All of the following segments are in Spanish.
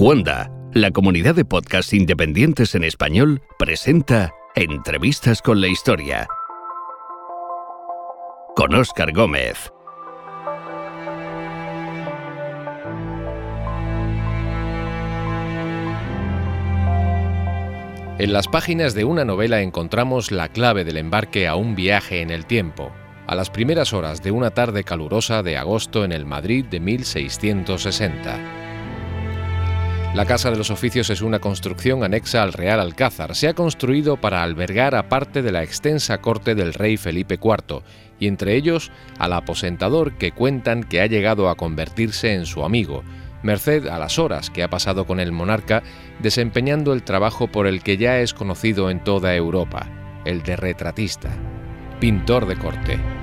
Cuanda, la comunidad de podcasts independientes en español, presenta Entrevistas con la Historia. Con Óscar Gómez. En las páginas de una novela encontramos la clave del embarque a un viaje en el tiempo, a las primeras horas de una tarde calurosa de agosto en el Madrid de 1660. La Casa de los Oficios es una construcción anexa al Real Alcázar. Se ha construido para albergar a parte de la extensa corte del rey Felipe IV, y entre ellos al aposentador que cuentan que ha llegado a convertirse en su amigo, merced a las horas que ha pasado con el monarca desempeñando el trabajo por el que ya es conocido en toda Europa, el de retratista, pintor de corte.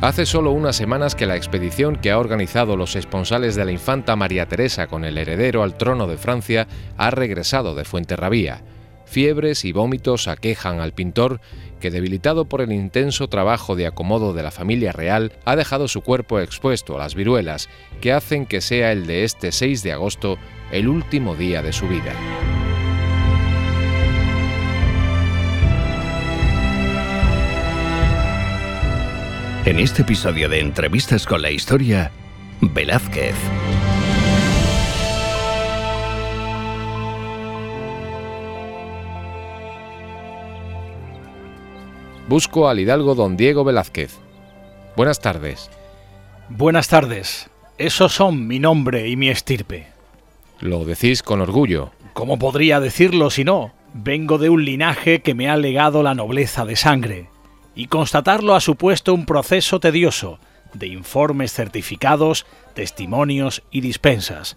Hace solo unas semanas que la expedición que ha organizado los esponsales de la infanta María Teresa con el heredero al trono de Francia ha regresado de Fuenterrabía. Fiebres y vómitos aquejan al pintor, que debilitado por el intenso trabajo de acomodo de la familia real, ha dejado su cuerpo expuesto a las viruelas, que hacen que sea el de este 6 de agosto el último día de su vida. En este episodio de Entrevistas con la Historia, Velázquez. Busco al hidalgo don Diego Velázquez. Buenas tardes. Buenas tardes. Esos son mi nombre y mi estirpe. Lo decís con orgullo. ¿Cómo podría decirlo si no? Vengo de un linaje que me ha legado la nobleza de sangre, y constatarlo ha supuesto un proceso tedioso, de informes certificados, testimonios y dispensas.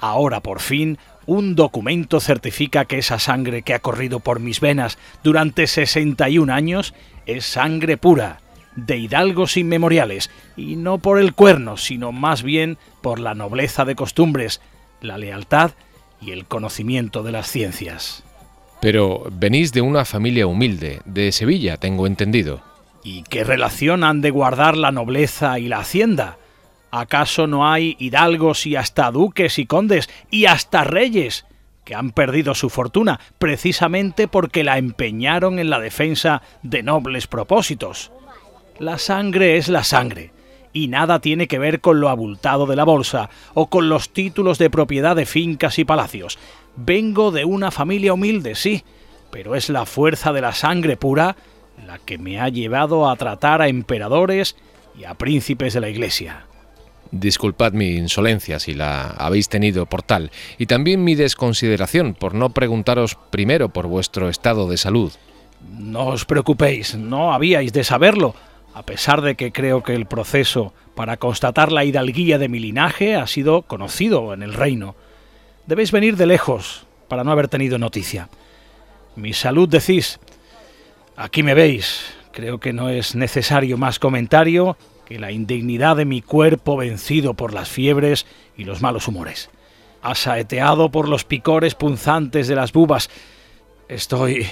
Ahora por fin un documento certifica que esa sangre que ha corrido por mis venas durante 61 años es sangre pura, de hidalgos inmemoriales, y no por el cuerno, sino más bien por la nobleza de costumbres, la lealtad y el conocimiento de las ciencias. Pero venís de una familia humilde, de Sevilla, tengo entendido. ¿Y qué relación han de guardar la nobleza y la hacienda? ¿Acaso no hay hidalgos y hasta duques y condes y hasta reyes que han perdido su fortuna precisamente porque la empeñaron en la defensa de nobles propósitos? La sangre es la sangre, y nada tiene que ver con lo abultado de la bolsa o con los títulos de propiedad de fincas y palacios. Vengo de una familia humilde, sí, pero es la fuerza de la sangre pura la que me ha llevado a tratar a emperadores y a príncipes de la Iglesia. Disculpad mi insolencia si la habéis tenido por tal, y también mi desconsideración por no preguntaros primero por vuestro estado de salud. No os preocupéis, no habíais de saberlo, a pesar de que creo que el proceso para constatar la hidalguía de mi linaje ha sido conocido en el reino. Debéis venir de lejos para no haber tenido noticia. Mi salud decís. Aquí me veis. Creo que no es necesario más comentario que la indignidad de mi cuerpo vencido por las fiebres y los malos humores. Asaeteado por los picores punzantes de las bubas. Estoy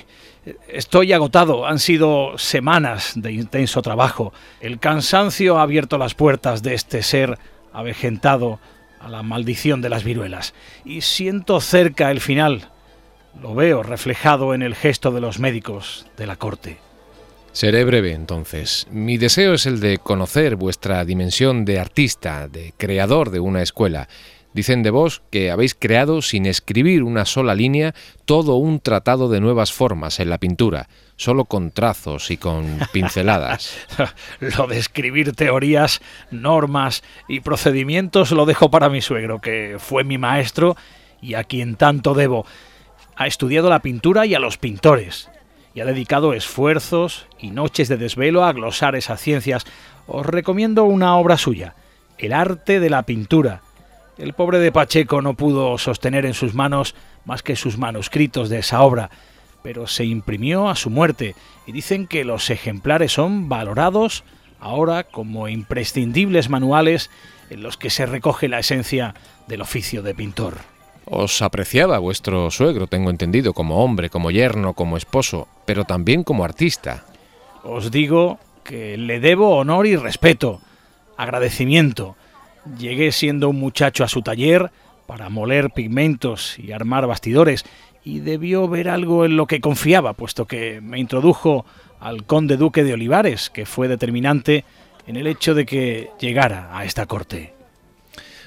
Estoy agotado, han sido semanas de intenso trabajo. El cansancio ha abierto las puertas de este ser avejentado a la maldición de las viruelas. Y siento cerca el final. Lo veo reflejado en el gesto de los médicos de la corte. Seré breve entonces. Mi deseo es el de conocer vuestra dimensión de artista, de creador de una escuela. Dicen de vos que habéis creado sin escribir una sola línea todo un tratado de nuevas formas en la pintura, solo con trazos y con pinceladas. lo de escribir teorías, normas y procedimientos lo dejo para mi suegro, que fue mi maestro y a quien tanto debo. Ha estudiado la pintura y a los pintores, y ha dedicado esfuerzos y noches de desvelo a glosar esas ciencias. Os recomiendo una obra suya, El arte de la pintura, el pobre de Pacheco no pudo sostener en sus manos más que sus manuscritos de esa obra, pero se imprimió a su muerte y dicen que los ejemplares son valorados ahora como imprescindibles manuales en los que se recoge la esencia del oficio de pintor. Os apreciaba vuestro suegro, tengo entendido, como hombre, como yerno, como esposo, pero también como artista. Os digo que le debo honor y respeto, agradecimiento, Llegué siendo un muchacho a su taller para moler pigmentos y armar bastidores, y debió ver algo en lo que confiaba, puesto que me introdujo al conde duque de Olivares, que fue determinante en el hecho de que llegara a esta corte.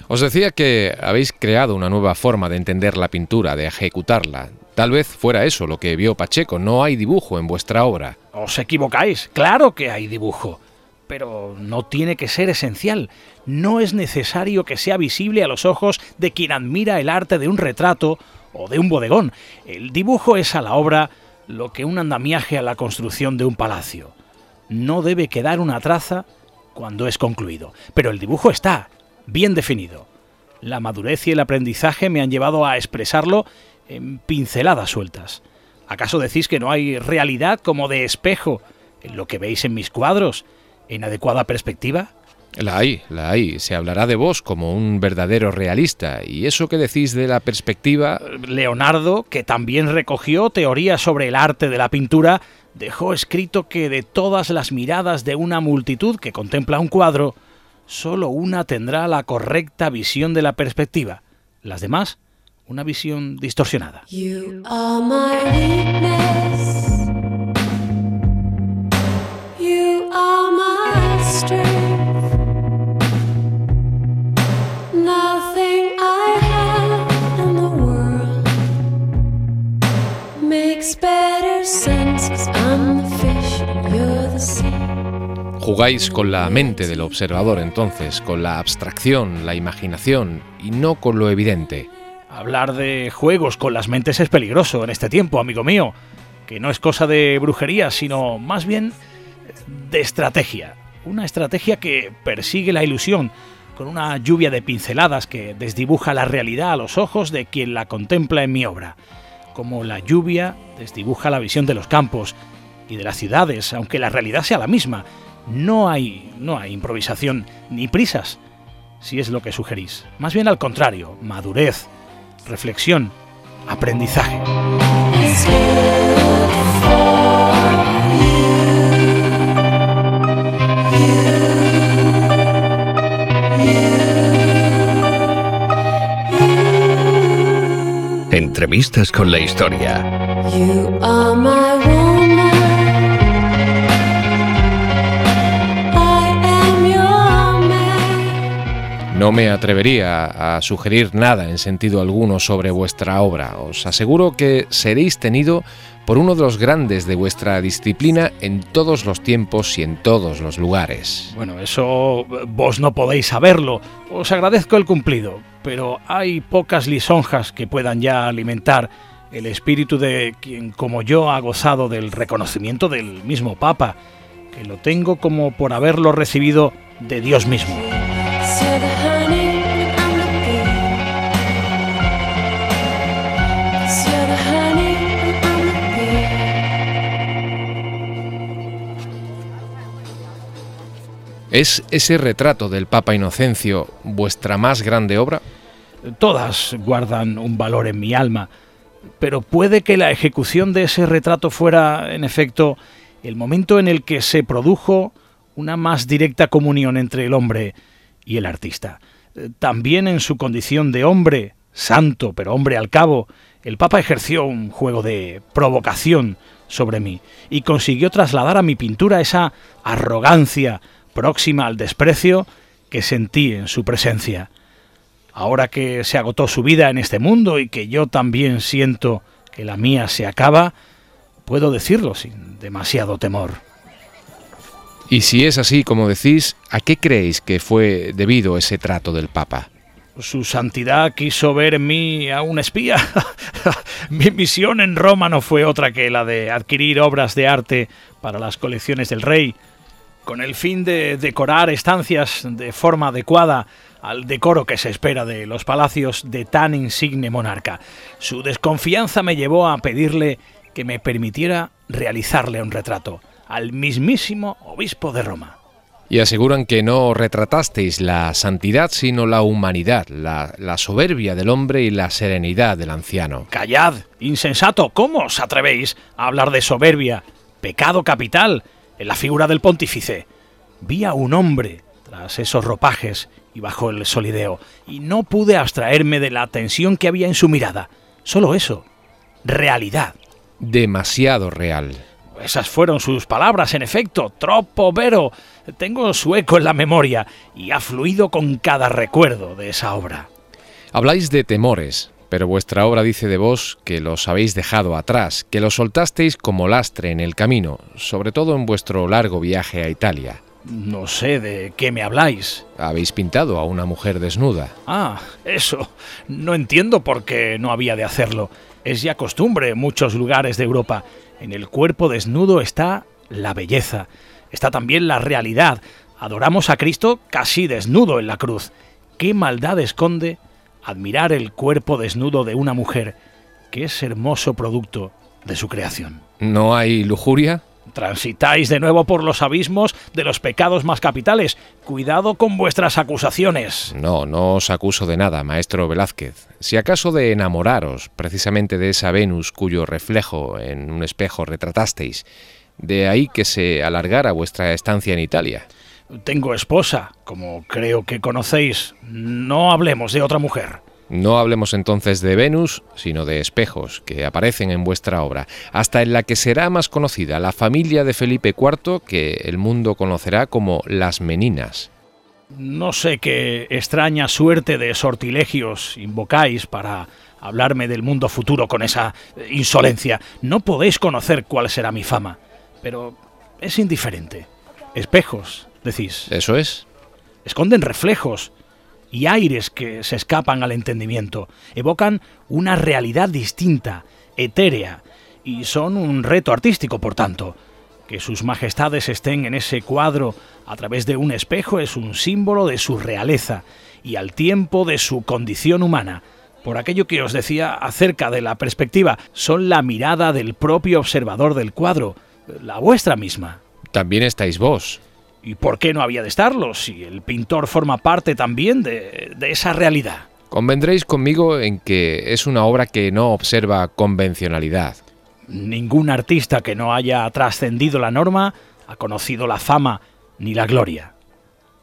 Os decía que habéis creado una nueva forma de entender la pintura, de ejecutarla. Tal vez fuera eso lo que vio Pacheco, no hay dibujo en vuestra obra. Os equivocáis, claro que hay dibujo, pero no tiene que ser esencial. No es necesario que sea visible a los ojos de quien admira el arte de un retrato o de un bodegón. El dibujo es a la obra lo que un andamiaje a la construcción de un palacio. No debe quedar una traza cuando es concluido, pero el dibujo está bien definido. La madurez y el aprendizaje me han llevado a expresarlo en pinceladas sueltas. ¿Acaso decís que no hay realidad como de espejo en lo que veis en mis cuadros, en adecuada perspectiva? La hay, la hay. Se hablará de vos como un verdadero realista. ¿Y eso que decís de la perspectiva? Leonardo, que también recogió teorías sobre el arte de la pintura, dejó escrito que de todas las miradas de una multitud que contempla un cuadro, solo una tendrá la correcta visión de la perspectiva. Las demás, una visión distorsionada. Jugáis con la mente del observador entonces, con la abstracción, la imaginación y no con lo evidente. Hablar de juegos con las mentes es peligroso en este tiempo, amigo mío, que no es cosa de brujería, sino más bien de estrategia. Una estrategia que persigue la ilusión, con una lluvia de pinceladas que desdibuja la realidad a los ojos de quien la contempla en mi obra, como la lluvia desdibuja la visión de los campos y de las ciudades, aunque la realidad sea la misma, no hay, no hay improvisación ni prisas, si es lo que sugerís. Más bien al contrario, madurez, reflexión, aprendizaje. Entrevistas con la historia. No me atrevería a sugerir nada en sentido alguno sobre vuestra obra. Os aseguro que seréis tenido por uno de los grandes de vuestra disciplina en todos los tiempos y en todos los lugares. Bueno, eso vos no podéis saberlo. Os agradezco el cumplido, pero hay pocas lisonjas que puedan ya alimentar el espíritu de quien como yo ha gozado del reconocimiento del mismo Papa, que lo tengo como por haberlo recibido de Dios mismo. ¿Es ese retrato del Papa Inocencio vuestra más grande obra? Todas guardan un valor en mi alma, pero puede que la ejecución de ese retrato fuera, en efecto, el momento en el que se produjo una más directa comunión entre el hombre y el artista. También en su condición de hombre, santo, pero hombre al cabo, el Papa ejerció un juego de provocación sobre mí y consiguió trasladar a mi pintura esa arrogancia próxima al desprecio que sentí en su presencia. Ahora que se agotó su vida en este mundo y que yo también siento que la mía se acaba, puedo decirlo sin demasiado temor. Y si es así como decís, ¿a qué creéis que fue debido ese trato del Papa? Su santidad quiso ver en mí a un espía. Mi misión en Roma no fue otra que la de adquirir obras de arte para las colecciones del rey, con el fin de decorar estancias de forma adecuada al decoro que se espera de los palacios de tan insigne monarca. Su desconfianza me llevó a pedirle que me permitiera realizarle un retrato al mismísimo obispo de Roma. Y aseguran que no retratasteis la santidad, sino la humanidad, la, la, soberbia del hombre y la serenidad del anciano. Callad, insensato, ¿cómo os atrevéis a hablar de soberbia? Pecado capital en la figura del pontífice, vi a un hombre tras esos ropajes y bajo el solideo, y no pude abstraerme de la tensión que había en su mirada. Solo eso. Realidad. Demasiado real. Esas fueron sus palabras, en efecto. Troppo vero. Tengo su eco en la memoria y ha fluido con cada recuerdo de esa obra. Habláis de temores, pero vuestra obra dice de vos que los habéis dejado atrás, que los soltasteis como lastre en el camino, sobre todo en vuestro largo viaje a Italia. No sé de qué me habláis. Habéis pintado a una mujer desnuda. Ah, eso. No entiendo por qué no había de hacerlo. Es ya costumbre en muchos lugares de Europa. En el cuerpo desnudo está la belleza. Está también la realidad. Adoramos a Cristo casi desnudo en la cruz. ¿Qué maldad esconde admirar el cuerpo desnudo de una mujer, que es hermoso producto de su creación? ¿No hay lujuria? Transitáis de nuevo por los abismos de los pecados más capitales. Cuidado con vuestras acusaciones. No, no os acuso de nada, maestro Velázquez. Si acaso de enamoraros precisamente de esa Venus cuyo reflejo en un espejo retratasteis, de ahí que se alargara vuestra estancia en Italia. Tengo esposa, como creo que conocéis. No hablemos de otra mujer. No hablemos entonces de Venus, sino de espejos que aparecen en vuestra obra, hasta en la que será más conocida la familia de Felipe IV que el mundo conocerá como las Meninas. No sé qué extraña suerte de sortilegios invocáis para hablarme del mundo futuro con esa insolencia. No podéis conocer cuál será mi fama, pero es indiferente. Espejos, decís. Eso es. Esconden reflejos, y aires que se escapan al entendimiento. Evocan una realidad distinta, etérea, y son un reto artístico, por tanto. Que sus majestades estén en ese cuadro a través de un espejo es un símbolo de su realeza y al tiempo de su condición humana. Por aquello que os decía acerca de la perspectiva, son la mirada del propio observador del cuadro, la vuestra misma. También estáis vos. ¿Y por qué no había de estarlo si el pintor forma parte también de, de esa realidad? Convendréis conmigo en que es una obra que no observa convencionalidad. Ningún artista que no haya trascendido la norma ha conocido la fama ni la gloria.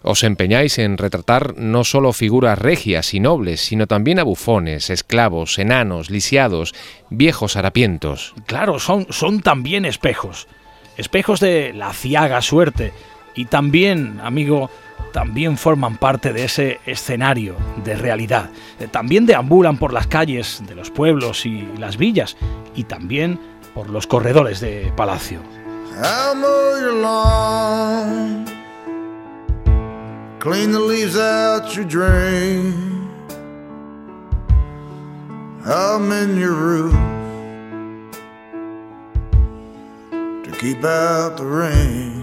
Os empeñáis en retratar no solo figuras regias y nobles, sino también a bufones, esclavos, enanos, lisiados, viejos harapientos. Claro, son, son también espejos. Espejos de la ciaga suerte, y también, amigo, también forman parte de ese escenario de realidad. Eh, también deambulan por las calles de los pueblos y las villas y también por los corredores de palacio. Clean the leaves out your drain. your roof to keep out the rain.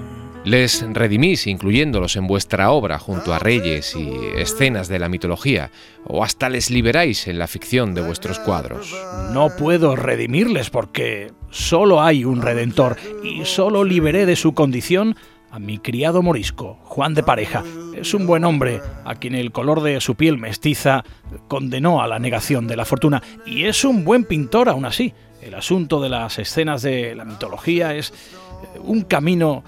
Les redimís incluyéndolos en vuestra obra junto a reyes y escenas de la mitología, o hasta les liberáis en la ficción de vuestros cuadros. No puedo redimirles porque solo hay un redentor y solo liberé de su condición a mi criado morisco, Juan de Pareja. Es un buen hombre a quien el color de su piel mestiza condenó a la negación de la fortuna y es un buen pintor aún así. El asunto de las escenas de la mitología es un camino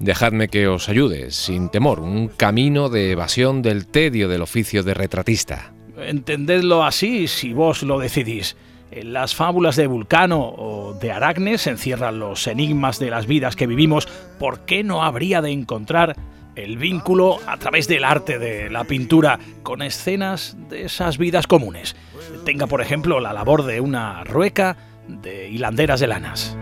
Dejadme que os ayude, sin temor, un camino de evasión del tedio del oficio de retratista. Entendedlo así si vos lo decidís. En las fábulas de Vulcano o de Aracne se encierran los enigmas de las vidas que vivimos. ¿Por qué no habría de encontrar el vínculo a través del arte de la pintura con escenas de esas vidas comunes? Tenga, por ejemplo, la labor de una rueca de hilanderas de lanas.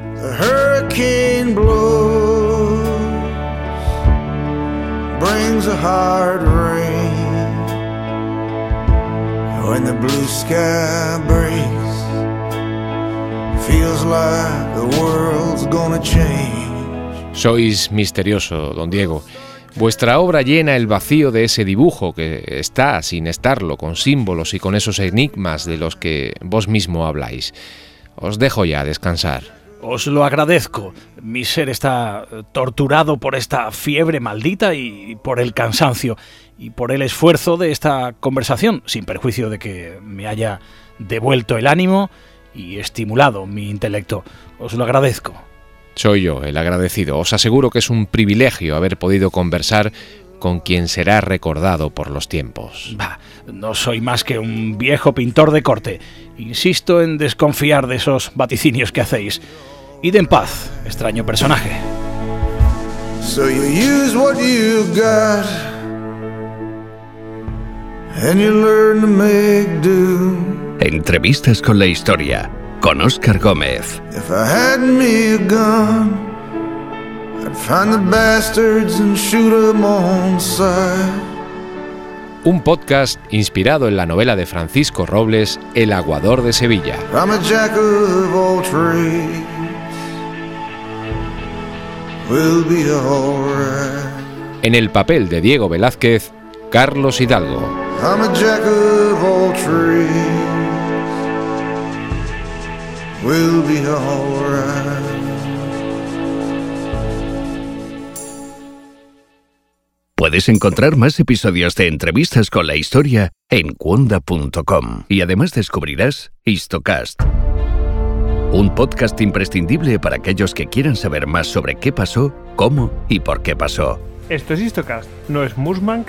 Sois misterioso, don Diego. Vuestra obra llena el vacío de ese dibujo que está, sin estarlo, con símbolos y con esos enigmas de los que vos mismo habláis. Os dejo ya descansar. Os lo agradezco. Mi ser está torturado por esta fiebre maldita y por el cansancio y por el esfuerzo de esta conversación, sin perjuicio de que me haya devuelto el ánimo y estimulado mi intelecto. Os lo agradezco. Soy yo el agradecido. Os aseguro que es un privilegio haber podido conversar con quien será recordado por los tiempos. Bah, no soy más que un viejo pintor de corte. Insisto en desconfiar de esos vaticinios que hacéis. Id en paz, extraño personaje. So you use what you got and you learn to make do. Entrevistas con la historia con Oscar Gómez. If I had me a gun, Un podcast inspirado en la novela de Francisco Robles, El aguador de Sevilla. En el papel de Diego Velázquez, Carlos Hidalgo. We'll be alright. Puedes encontrar más episodios de entrevistas con la historia en cuonda.com y además descubrirás Histocast, un podcast imprescindible para aquellos que quieran saber más sobre qué pasó, cómo y por qué pasó. Esto es Histocast, no es Musmank,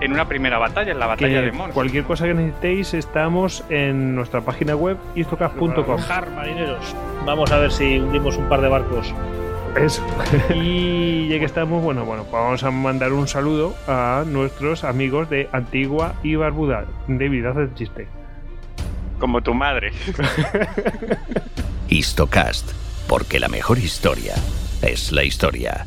en una primera batalla, en la batalla Que de Mons. cualquier cosa que necesitéis, estamos en nuestra página web histocast.com. Bajar, marineros. Vamos a ver si hundimos un par de barcos. Eso. y ya que estamos, bueno, bueno, pues vamos a mandar un saludo a nuestros amigos de Antigua y Barbuda. David, haz el chiste. Como tu madre. Histocast, porque la mejor historia es la historia.